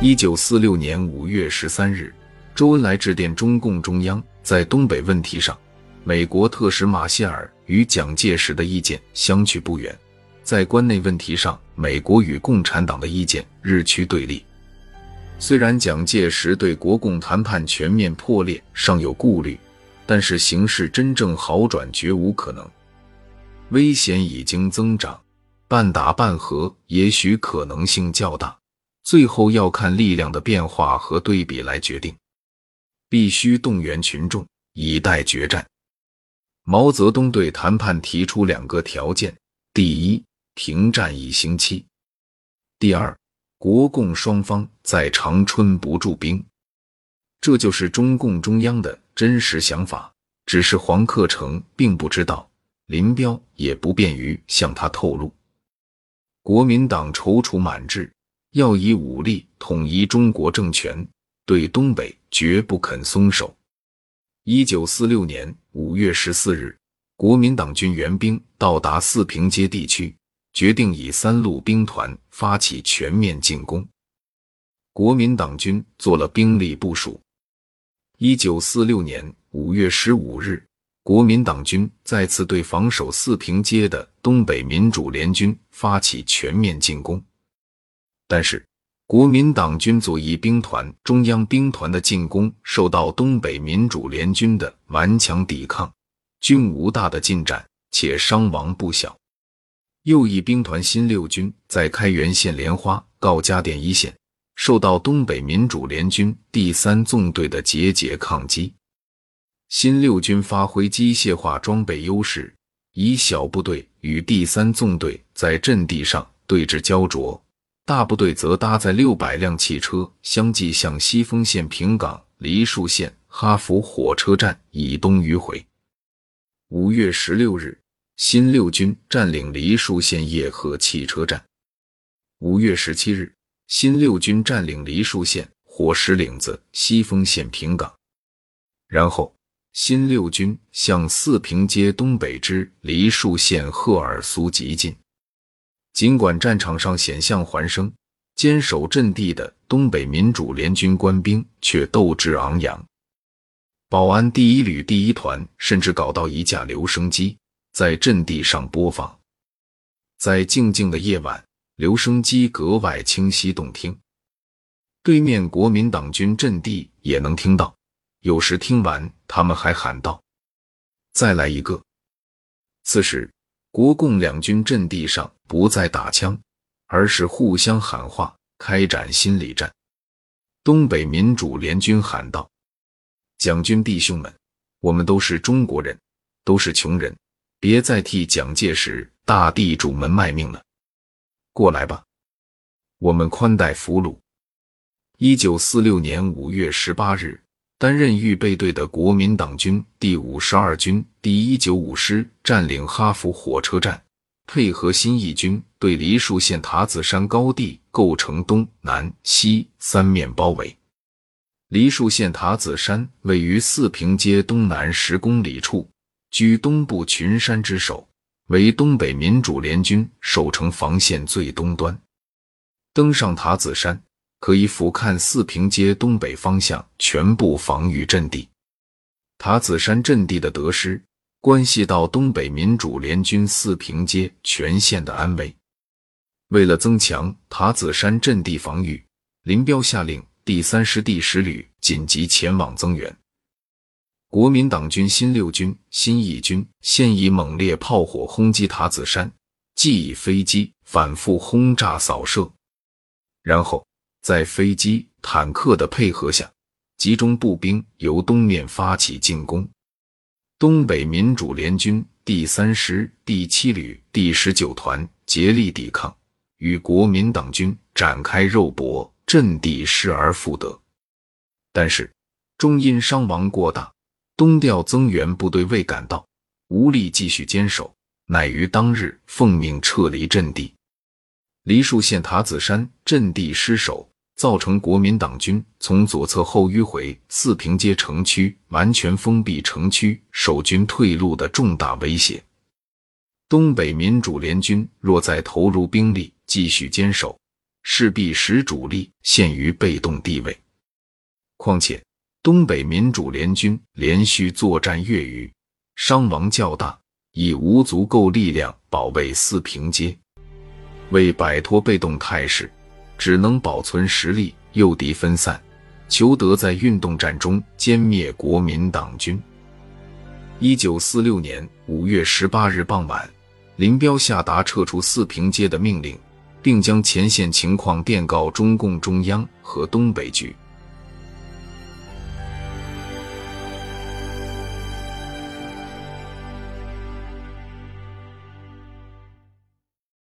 一九四六年五月十三日，周恩来致电中共中央，在东北问题上，美国特使马歇尔与蒋介石的意见相去不远；在关内问题上，美国与共产党的意见日趋对立。虽然蒋介石对国共谈判全面破裂尚有顾虑，但是形势真正好转绝无可能，危险已经增长，半打半和也许可能性较大。最后要看力量的变化和对比来决定，必须动员群众以待决战。毛泽东对谈判提出两个条件：第一，停战一星期；第二，国共双方在长春不驻兵。这就是中共中央的真实想法，只是黄克诚并不知道，林彪也不便于向他透露。国民党踌躇满志。要以武力统一中国政权，对东北绝不肯松手。一九四六年五月十四日，国民党军援兵到达四平街地区，决定以三路兵团发起全面进攻。国民党军做了兵力部署。一九四六年五月十五日，国民党军再次对防守四平街的东北民主联军发起全面进攻。但是，国民党军左翼兵团、中央兵团的进攻受到东北民主联军的顽强抵抗，均无大的进展，且伤亡不小。右翼兵团新六军在开原县莲花告家店一线，受到东北民主联军第三纵队的节节抗击。新六军发挥机械化装备优势，以小部队与第三纵队在阵地上对峙焦灼。大部队则搭载六百辆汽车，相继向西丰县平岗、梨树县哈佛火车站以东迂回。五月十六日，新六军占领梨树县叶河汽车站。五月十七日，新六军占领梨树县火石岭子、西丰县平岗。然后，新六军向四平街东北之梨树县赫尔苏急进。尽管战场上险象环生，坚守阵地的东北民主联军官兵却斗志昂扬。保安第一旅第一团甚至搞到一架留声机，在阵地上播放。在静静的夜晚，留声机格外清晰动听，对面国民党军阵地也能听到。有时听完，他们还喊道：“再来一个。”此时。国共两军阵地上不再打枪，而是互相喊话，开展心理战。东北民主联军喊道：“蒋军弟兄们，我们都是中国人，都是穷人，别再替蒋介石大地主们卖命了，过来吧，我们宽待俘虏。”一九四六年五月十八日。担任预备队的国民党军第五十二军第一九五师占领哈佛火车站，配合新一军对梨树县塔子山高地构成东南西三面包围。梨树县塔子山位于四平街东南十公里处，居东部群山之首，为东北民主联军守城防线最东端。登上塔子山。可以俯瞰四平街东北方向全部防御阵地。塔子山阵地的得失，关系到东北民主联军四平街全线的安危。为了增强塔子山阵地防御，林彪下令第三师第十旅紧急前往增援。国民党军新六军、新一军现以猛烈炮火轰击塔子山，继以飞机反复轰炸扫射，然后。在飞机、坦克的配合下，集中步兵由东面发起进攻。东北民主联军第三师第七旅第十九团竭力抵抗，与国民党军展开肉搏，阵地失而复得。但是，终因伤亡过大，东调增援部队未赶到，无力继续坚守，乃于当日奉命撤离阵地。梨树县塔子山阵地失守，造成国民党军从左侧后迂回四平街城区，完全封闭城区，守军退路的重大威胁。东北民主联军若再投入兵力继续坚守，势必使主力陷于被动地位。况且，东北民主联军连续作战月余，伤亡较大，已无足够力量保卫四平街。为摆脱被动态势，只能保存实力，诱敌分散，求得在运动战中歼灭国民党军。一九四六年五月十八日傍晚，林彪下达撤出四平街的命令，并将前线情况电告中共中央和东北局。